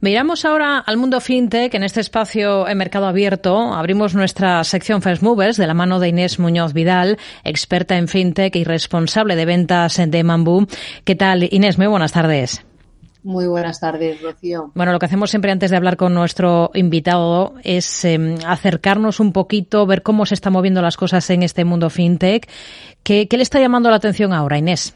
Miramos ahora al mundo fintech. En este espacio en Mercado Abierto abrimos nuestra sección First Movers de la mano de Inés Muñoz Vidal, experta en fintech y responsable de ventas de Mambú. ¿Qué tal, Inés? Muy buenas tardes. Muy buenas tardes, Rocío. Bueno, lo que hacemos siempre antes de hablar con nuestro invitado es em, acercarnos un poquito, ver cómo se están moviendo las cosas en este mundo fintech. ¿Qué, qué le está llamando la atención ahora, Inés?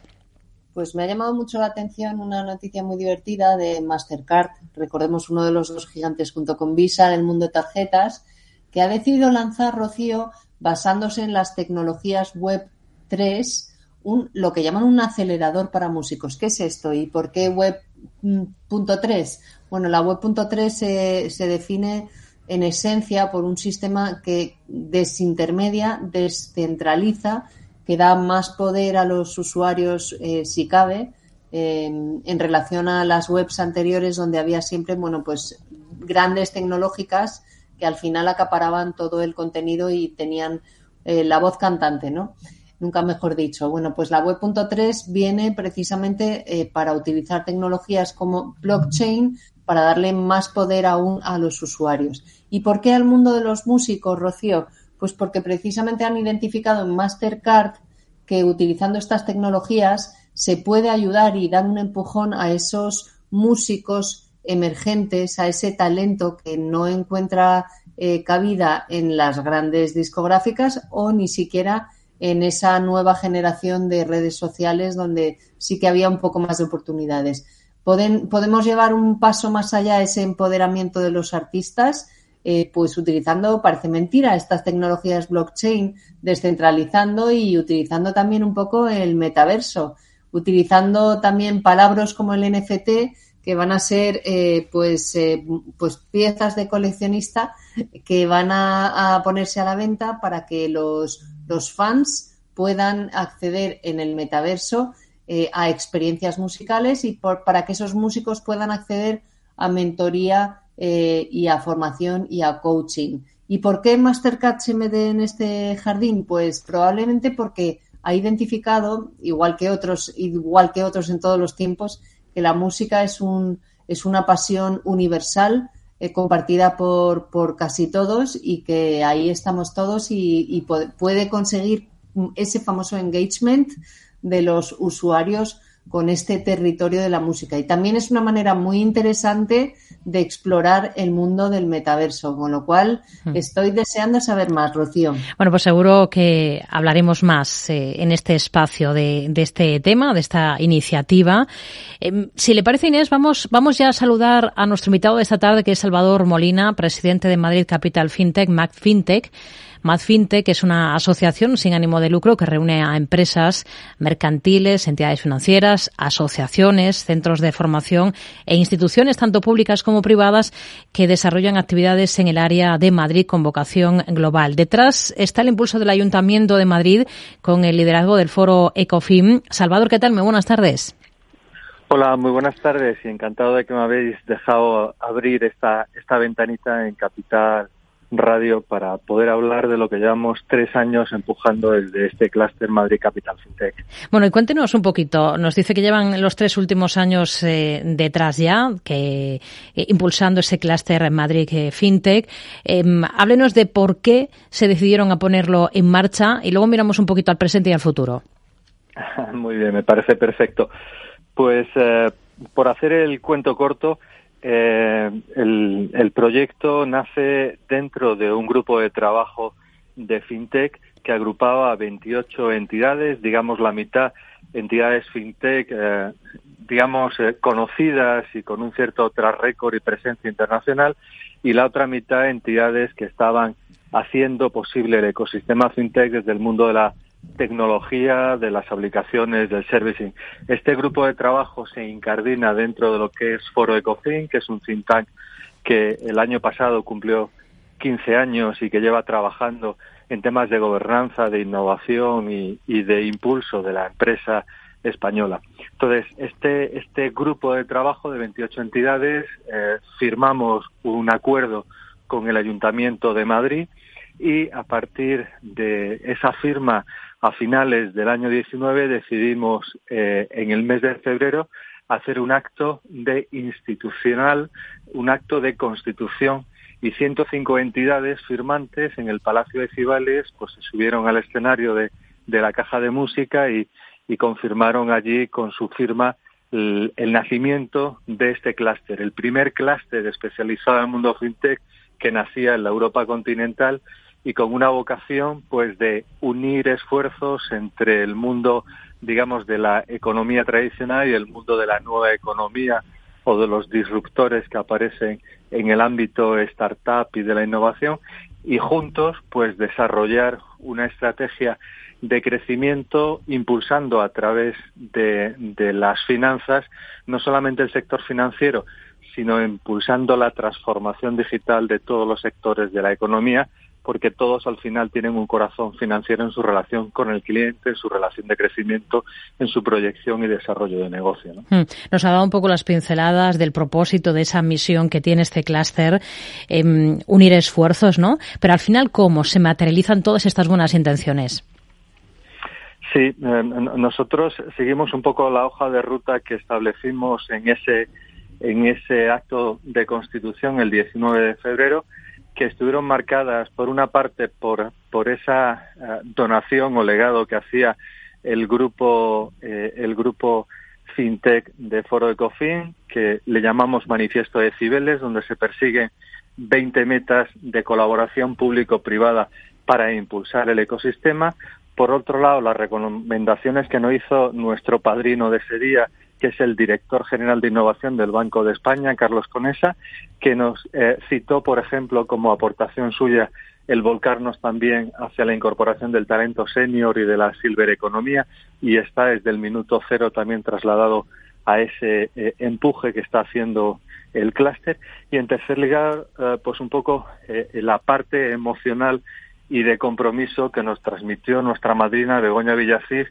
Pues me ha llamado mucho la atención una noticia muy divertida de Mastercard, recordemos uno de los dos gigantes junto con Visa en el mundo de tarjetas, que ha decidido lanzar, Rocío, basándose en las tecnologías Web 3, un, lo que llaman un acelerador para músicos. ¿Qué es esto y por qué Web.3? Bueno, la Web.3 se, se define en esencia por un sistema que desintermedia, descentraliza que da más poder a los usuarios, eh, si cabe, en relación a las webs anteriores donde había siempre, bueno, pues grandes tecnológicas que al final acaparaban todo el contenido y tenían eh, la voz cantante, ¿no? Nunca mejor dicho. Bueno, pues la web.3 viene precisamente eh, para utilizar tecnologías como blockchain para darle más poder aún a los usuarios. ¿Y por qué al mundo de los músicos, Rocío? Pues porque precisamente han identificado en Mastercard que utilizando estas tecnologías se puede ayudar y dar un empujón a esos músicos emergentes, a ese talento que no encuentra eh, cabida en las grandes discográficas o ni siquiera en esa nueva generación de redes sociales donde sí que había un poco más de oportunidades. podemos llevar un paso más allá ese empoderamiento de los artistas eh, pues utilizando, parece mentira, estas tecnologías blockchain, descentralizando y utilizando también un poco el metaverso, utilizando también palabras como el NFT que van a ser eh, pues, eh, pues piezas de coleccionista que van a, ponerse a la venta para que los, los fans puedan acceder en el metaverso a experiencias musicales y para que esos músicos puedan acceder a mentoría eh, y a formación y a coaching. ¿Y por qué Mastercard se mete en este jardín? Pues probablemente porque ha identificado, igual que otros, igual que otros en todos los tiempos, que la música es un es una pasión universal eh, compartida por, por casi todos y que ahí estamos todos y, y puede conseguir ese famoso engagement de los usuarios con este territorio de la música. Y también es una manera muy interesante de explorar el mundo del metaverso, con lo cual hmm. estoy deseando saber más, Rocío. Bueno, pues seguro que hablaremos más eh, en este espacio de, este tema, de esta iniciativa. Em, si le parece, Inés, vamos, vamos ya a saludar a nuestro invitado de esta tarde, que es Salvador Molina, presidente de Madrid Capital FinTech, Mac FinTech. MadFintech es una asociación sin ánimo de lucro que reúne a empresas mercantiles, entidades financieras, asociaciones, centros de formación e instituciones tanto públicas como privadas que desarrollan actividades en el área de Madrid con vocación global. Detrás está el impulso del Ayuntamiento de Madrid con el liderazgo del foro ECOFIM. Salvador, ¿qué tal? Muy buenas tardes. Hola, muy buenas tardes y encantado de que me habéis dejado abrir esta, esta ventanita en Capital radio para poder hablar de lo que llevamos tres años empujando desde este clúster Madrid Capital FinTech. Bueno, y cuéntenos un poquito. Nos dice que llevan los tres últimos años eh, detrás ya, que eh, impulsando ese clúster Madrid eh, FinTech. Em, háblenos de por qué se decidieron a ponerlo en marcha y luego miramos un poquito al presente y al futuro. Muy bien, me parece perfecto. Pues por hacer el cuento corto, eh, el, proyecto nace dentro de un grupo de trabajo de FinTech que agrupaba a 28 entidades, digamos la mitad entidades FinTech, eh, digamos, eh, conocidas y con un cierto track record y presencia internacional, y la otra mitad entidades que estaban haciendo posible el ecosistema FinTech desde el mundo de la tecnología, de las aplicaciones, del servicing. Este grupo de trabajo se incardina dentro de lo que es Foro Ecofin, que es un think tank que el año pasado cumplió 15 años y que lleva trabajando en temas de gobernanza, de innovación y, de impulso de la empresa española. Entonces, este, este grupo de trabajo de 28 entidades eh, firmamos un acuerdo con el Ayuntamiento de Madrid y a partir de esa firma a finales del año 19 decidimos eh, en el mes de febrero hacer un acto de institucional un acto de constitución y 105 entidades firmantes en el Palacio de Cibales pues se subieron al escenario de, la caja de música y, confirmaron allí con su firma el, nacimiento de este clúster, el primer clúster especializado en el mundo fintech que nacía en la Europa continental y con una vocación pues de unir esfuerzos entre el mundo digamos de la economía tradicional y el mundo de la nueva economía o de los disruptores que aparecen en el ámbito startup y de la innovación y juntos pues desarrollar una estrategia de crecimiento impulsando a través de, de las finanzas no solamente el sector financiero sino impulsando la transformación digital de todos los sectores de la economía porque todos al final tienen un corazón financiero en su relación con el cliente, en su relación de crecimiento, en su proyección y desarrollo de negocio. Hmm. Nos ha dado un poco las pinceladas del propósito de esa misión que tiene este clúster, em, unir esfuerzos, ¿no? Pero al final, ¿cómo se materializan todas estas buenas intenciones? Sí, eh, nosotros seguimos un poco la hoja de ruta que establecimos en ese en ese acto de constitución el 19 de febrero que estuvieron marcadas por una parte por, por esa eh, donación o legado que hacía el grupo eh, el grupo fintech de Foro Ecofin que le llamamos Manifiesto de Cibeles donde se persiguen 20 metas de colaboración público-privada para impulsar el ecosistema. Por otro lado, las recomendaciones que nos hizo nuestro padrino de ese día, que es el director general de innovación del Banco de España, Carlos Conesa, que nos eh, citó, por ejemplo, como aportación suya el volcarnos también hacia la incorporación del talento senior y de la silver economía y está desde el minuto cero también trasladado a ese eh, empuje que está haciendo el clúster. Y en tercer lugar eh, pues un poco la parte emocional y de compromiso que nos transmitió nuestra madrina Begoña Villacís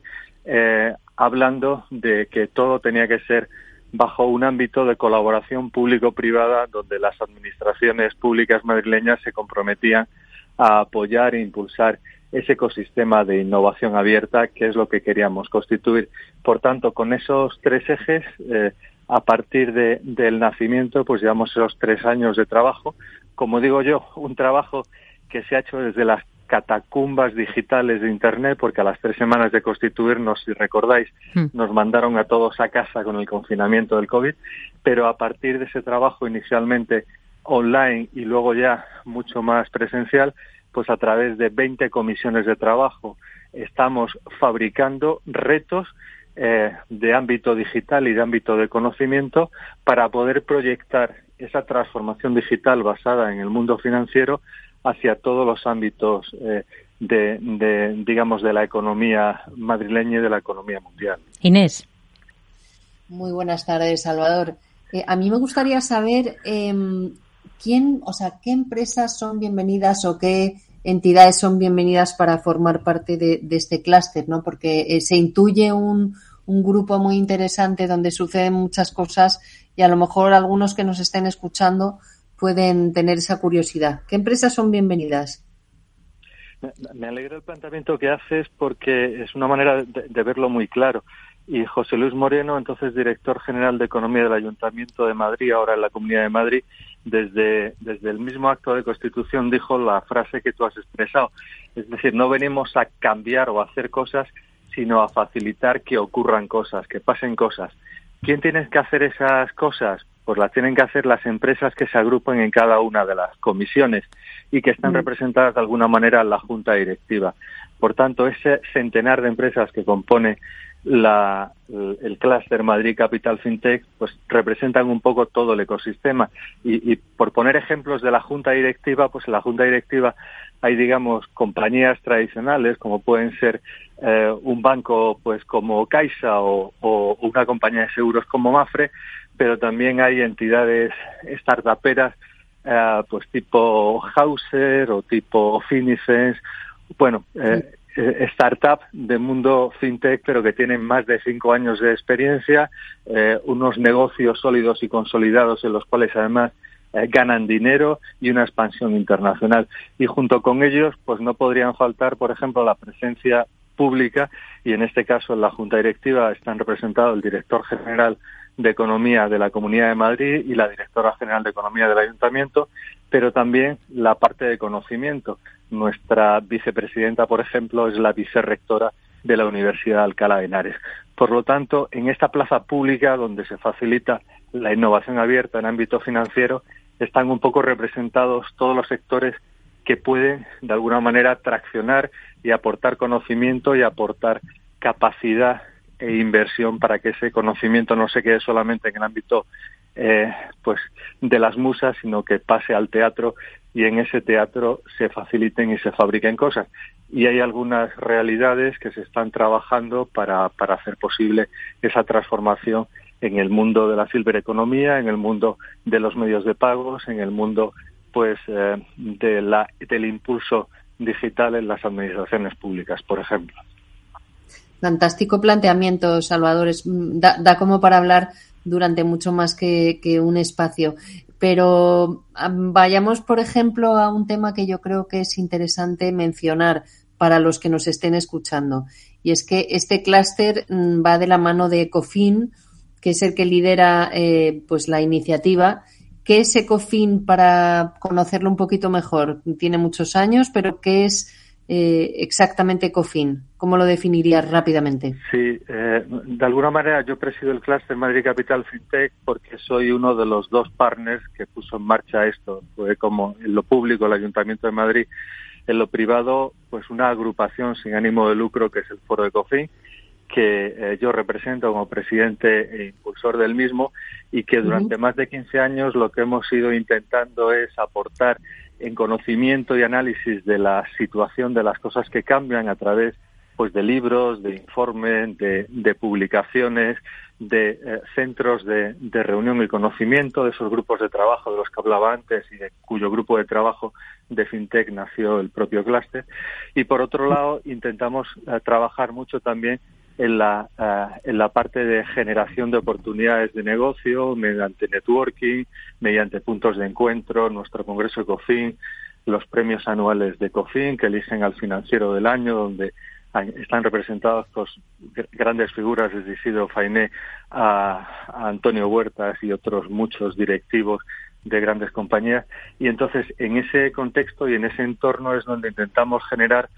hablando de que todo tenía que ser bajo un ámbito de colaboración público-privada donde las administraciones públicas madrileñas se comprometían a apoyar e impulsar ese ecosistema de innovación abierta que es lo que queríamos constituir. Por tanto, con esos tres ejes, eh, a partir de, del nacimiento, pues llevamos esos tres años de trabajo. Como digo yo, un trabajo que se ha hecho desde las catacumbas digitales de Internet, porque a las tres semanas de constituirnos, si recordáis, hmm. nos mandaron a todos a casa con el confinamiento del COVID, pero a partir de ese trabajo inicialmente online y luego ya mucho más presencial, pues a través de 20 comisiones de trabajo estamos fabricando retos eh, de ámbito digital y de ámbito de conocimiento para poder proyectar esa transformación digital basada en el mundo financiero hacia todos los ámbitos eh, de, digamos, de la economía madrileña y de la economía mundial. Inés. Muy buenas tardes, Salvador. Eh, a mí me gustaría saber em, quién, o sea, qué empresas son bienvenidas o qué entidades son bienvenidas para formar parte de, este clúster, ¿no? Porque eh, se intuye un, un grupo muy interesante donde suceden muchas cosas y a lo mejor algunos que nos estén escuchando pueden tener esa curiosidad. ¿Qué empresas son bienvenidas? Me alegra el planteamiento que haces porque es una manera de, verlo muy claro. Y José Luis Moreno, entonces director general de Economía del Ayuntamiento de Madrid, ahora en la Comunidad de Madrid, desde, desde el mismo acto de constitución dijo la frase que tú has expresado. Es decir, no venimos a cambiar o a hacer cosas, sino a facilitar que ocurran cosas, que pasen cosas. ¿Quién tiene que hacer esas cosas? Pues las tienen que hacer las empresas que se agrupan en cada una de las comisiones y que están representadas de alguna manera en la junta directiva. Por tanto, ese centenar de empresas que compone la, el clúster Madrid Capital FinTech, pues representan un poco todo el ecosistema. Y, por poner ejemplos de la junta directiva, pues en la junta directiva hay, digamos, compañías tradicionales como pueden ser eh, un banco, pues como Caixa o, o, una compañía de seguros como Mafre, pero también hay entidades startuperas, eh, pues tipo Hauser o tipo Finicens, bueno, eh, eh, startup de mundo fintech, pero que tienen más de cinco años de experiencia, unos negocios sólidos y consolidados en los cuales además ganan dinero y una expansión internacional. Y junto con ellos, pues no podrían faltar, por ejemplo, la presencia pública y en este caso en la Junta Directiva están representados el director general de Economía de la Comunidad de Madrid y la directora general de Economía del Ayuntamiento, pero también la parte de conocimiento. Nuestra vicepresidenta, por ejemplo, es la vicerrectora de la Universidad de Alcalá de Henares. Por lo tanto, en esta plaza pública donde se facilita la innovación abierta en ámbito financiero, están un poco representados todos los sectores que pueden, de alguna manera, traccionar y aportar conocimiento y aportar capacidad e inversión para que ese conocimiento no se quede solamente en el ámbito eh, pues de las musas, sino que pase al teatro y en ese teatro se faciliten y se fabriquen cosas. Y hay algunas realidades que se están trabajando para, para hacer posible esa transformación en el mundo de la economía, en el mundo de los medios de pagos, en el mundo pues eh, de la, del impulso digital en las administraciones públicas, por ejemplo. Fantástico planteamiento, Salvador. Da, da como para hablar durante mucho más que, que, un espacio. Pero vayamos, por ejemplo, a un tema que yo creo que es interesante mencionar para los que nos estén escuchando. Y es que este clúster mm, va de la mano de Ecofin, que es el que lidera eh, pues la iniciativa. ¿Qué es Ecofin para conocerlo un poquito mejor? Tiene muchos años, pero ¿qué es eh, exactamente Ecofin? ¿Cómo lo definirías rápidamente? Sí, eh, de alguna manera yo presido el clúster Madrid Capital FinTech porque soy uno de los dos partners que puso en marcha esto. Fue como en lo público el Ayuntamiento de Madrid, en lo privado, pues una agrupación sin ánimo de lucro que es el Foro Ecofin que eh, yo represento como presidente e impulsor del mismo y que durante más de 15 años lo que hemos ido intentando es aportar en conocimiento y análisis de la situación de las cosas que cambian a través pues de libros, de informes, de, publicaciones, de eh, centros de, de, reunión y conocimiento, de esos grupos de trabajo de los que hablaba antes y de cuyo grupo de trabajo de FinTech nació el propio clúster. Y por otro lado, intentamos eh, trabajar mucho también en la, eh, en la parte de generación de oportunidades de negocio mediante networking, mediante puntos de encuentro, nuestro Congreso ECOFIN, los premios anuales de ECOFIN que eligen al financiero del año, donde están representados pues, grandes figuras desde Isidro Fainé a, a Antonio Huertas y otros muchos directivos de grandes compañías. Y entonces, en ese contexto y en ese entorno es donde intentamos generar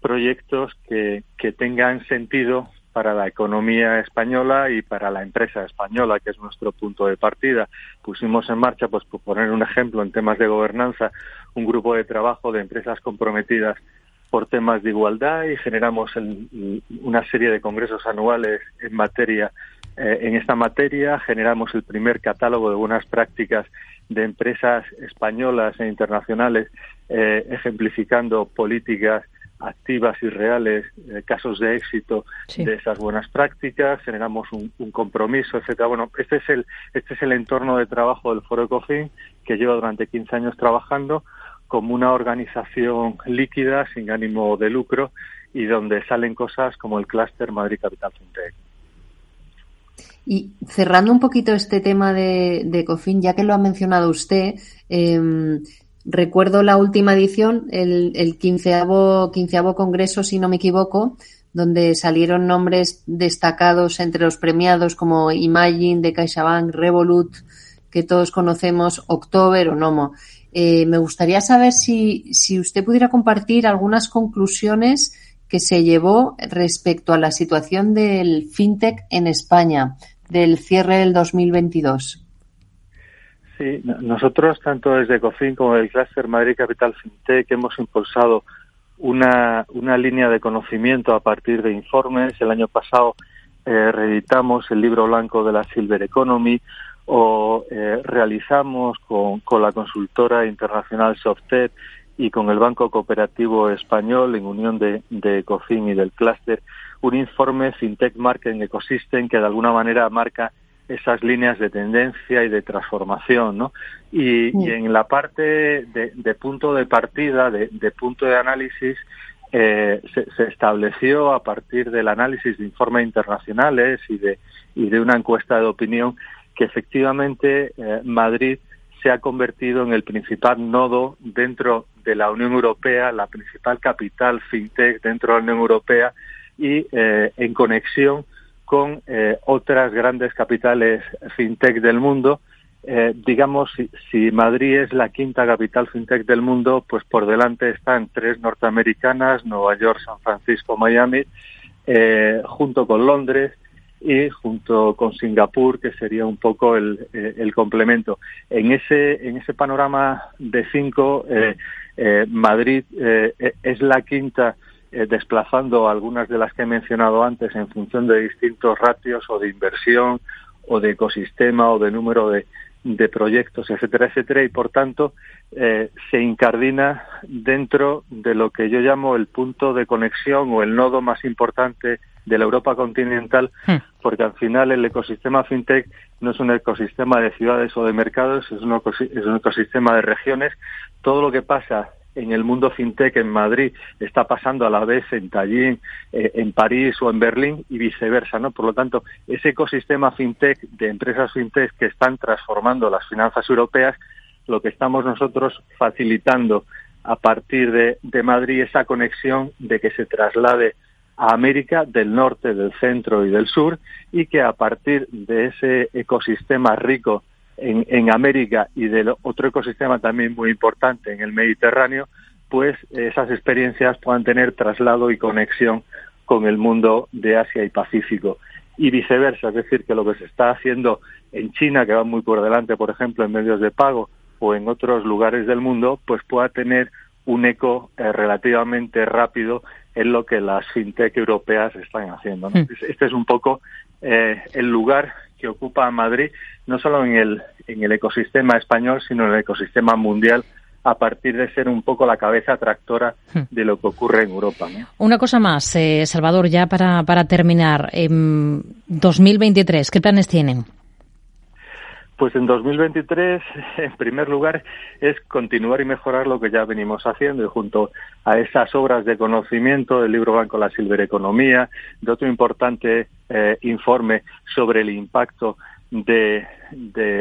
proyectos que, que tengan sentido para la economía española y para la empresa española, que es nuestro punto de partida. Pusimos en marcha, pues por poner un ejemplo en temas de gobernanza, un grupo de trabajo de empresas comprometidas por temas de igualdad y generamos una serie de congresos anuales en materia eh, en esta materia generamos el primer catálogo de buenas prácticas de empresas españolas e internacionales eh, ejemplificando políticas activas y reales, eh, casos de éxito de esas buenas prácticas, generamos un, compromiso, etcétera. Bueno, este es el este es el entorno de trabajo del Foro Ecofin que lleva durante 15 años trabajando como una organización líquida sin ánimo de lucro y donde salen cosas como el clúster Madrid Capital FinTech. Y cerrando un poquito este tema de, de Ecofin, ya que lo ha mencionado usted, eh, Recuerdo la última edición, el, el quinceavo, quinceavo congreso, si no me equivoco, donde salieron nombres destacados entre los premiados como Imagine de CaixaBank, Revolut, que todos conocemos, October o Nomo. Eh, me gustaría saber si, si usted pudiera compartir algunas conclusiones que se llevó respecto a la situación del fintech en España, del cierre del 2022. Sí, nosotros, tanto desde COFIN como del Cluster Madrid Capital FinTech, hemos impulsado una, una línea de conocimiento a partir de informes. El año pasado eh, reeditamos el libro blanco de la Silver Economy o eh, realizamos con, con la consultora internacional Softet y con el Banco Cooperativo Español, en unión de, de COFIN y del Cluster, un informe FinTech Marketing Ecosystem que de alguna manera marca esas líneas de tendencia y de transformación, ¿no? Y, en la parte de, punto de partida, de, punto de análisis, eh, se, estableció a partir del análisis de informes internacionales y de, y de una encuesta de opinión que efectivamente eh, Madrid se ha convertido en el principal nodo dentro de la Unión Europea, la principal capital fintech dentro de la Unión Europea y eh, en conexión con otras grandes capitales fintech del mundo. digamos, si, Madrid es la quinta capital fintech del mundo, pues por delante están tres norteamericanas, Nueva York, San Francisco, Miami, junto con Londres y junto con Singapur, que sería un poco el, eh, el complemento. En ese, en ese panorama de cinco, eh, eh, Madrid es la quinta desplazando algunas de las que he mencionado antes en función de distintos ratios o de inversión o de ecosistema o de número de, de proyectos, etcétera, etcétera, y por tanto se incardina dentro de lo que yo llamo el punto de conexión o el nodo más importante de la Europa continental, hmm. porque al final el ecosistema fintech no es un ecosistema de ciudades o de mercados, es un ecosistema de regiones. Todo lo que pasa en el mundo fintech en Madrid está pasando a la vez en Tallinn, eh, en París o en Berlín y viceversa, ¿no? Por lo tanto, ese ecosistema fintech de empresas fintech que están transformando las finanzas europeas, lo que estamos nosotros facilitando a partir de, de Madrid esa conexión de que se traslade a América del norte, del centro y del sur y que a partir de ese ecosistema rico en, en América y del otro ecosistema también muy importante en el Mediterráneo, pues esas experiencias puedan tener traslado y conexión con el mundo de Asia y Pacífico y viceversa, es decir, que lo que se está haciendo en China, que va muy por delante, por ejemplo, en medios de pago o en otros lugares del mundo, pues pueda tener un eco eh, relativamente rápido en lo que las fintech europeas están haciendo. Hmm. Este es un poco eh, el lugar que ocupa Madrid, no solo en el, en el ecosistema español, sino en el ecosistema mundial a partir de ser un poco la cabeza tractora hmm. de lo que ocurre en Europa. Una cosa más, eh, Salvador, ya para, para terminar. En 2023, ¿qué planes tienen? Pues en 2023, en primer lugar, es continuar y mejorar lo que ya venimos haciendo y junto a esas obras de conocimiento del libro blanco La Silvereconomía, de otro importante eh, informe sobre el impacto de,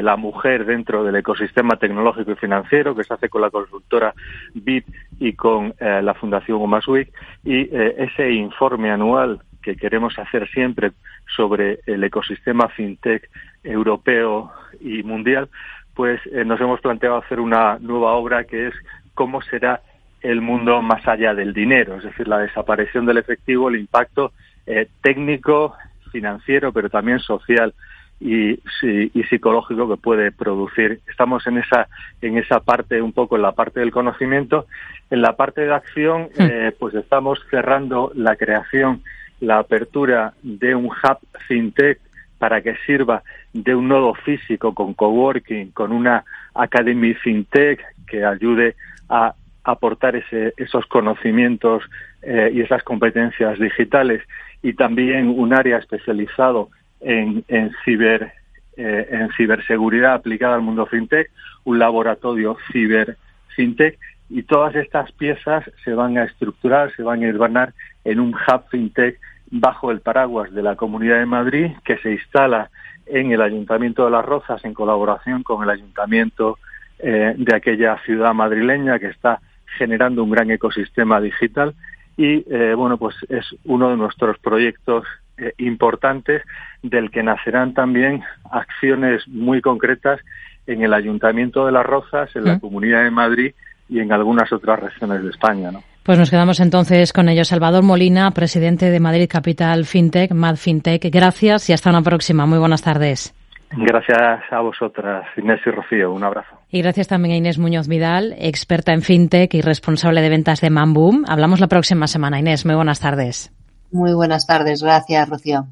la mujer dentro del ecosistema tecnológico y financiero que se hace con la consultora BIP y con eh, la Fundación Umaswick. Y eh, ese informe anual que queremos hacer siempre sobre el ecosistema fintech europeo y mundial, pues eh, nos hemos planteado hacer una nueva obra que es cómo será el mundo más allá del dinero, es decir, la desaparición del efectivo, el impacto eh, técnico, financiero, pero también social y, y, psicológico que puede producir. Estamos en esa en esa parte un poco en la parte del conocimiento, en la parte de acción, hmm. eh, pues estamos cerrando la creación la apertura de un hub fintech para que sirva de un nodo físico con coworking, con una academy fintech que ayude a aportar ese, esos conocimientos eh, y esas competencias digitales y también un área especializado en, en ciber eh, en ciberseguridad aplicada al mundo fintech, un laboratorio ciber fintech y todas estas piezas se van a estructurar, se van a urbanar en un hub fintech bajo el paraguas de la Comunidad de Madrid que se instala en el Ayuntamiento de Las Rozas en colaboración con el Ayuntamiento eh, de aquella ciudad madrileña que está generando un gran ecosistema digital. Y eh, bueno pues es uno de nuestros proyectos eh, importantes del que nacerán también acciones muy concretas en el Ayuntamiento de Las Rozas, en la Comunidad de Madrid y en algunas otras regiones de España, ¿no? Pues nos quedamos entonces con ello. Salvador Molina, presidente de Madrid Capital FinTech, Mad FinTech. Gracias y hasta una próxima. Muy buenas tardes. Gracias a vosotras, Inés y Rocío. Un abrazo. Y gracias también a Inés Muñoz Vidal, experta en FinTech y responsable de ventas de Mamboom. Hablamos la próxima semana. Inés, muy buenas tardes. Muy buenas tardes. Gracias, Rocío.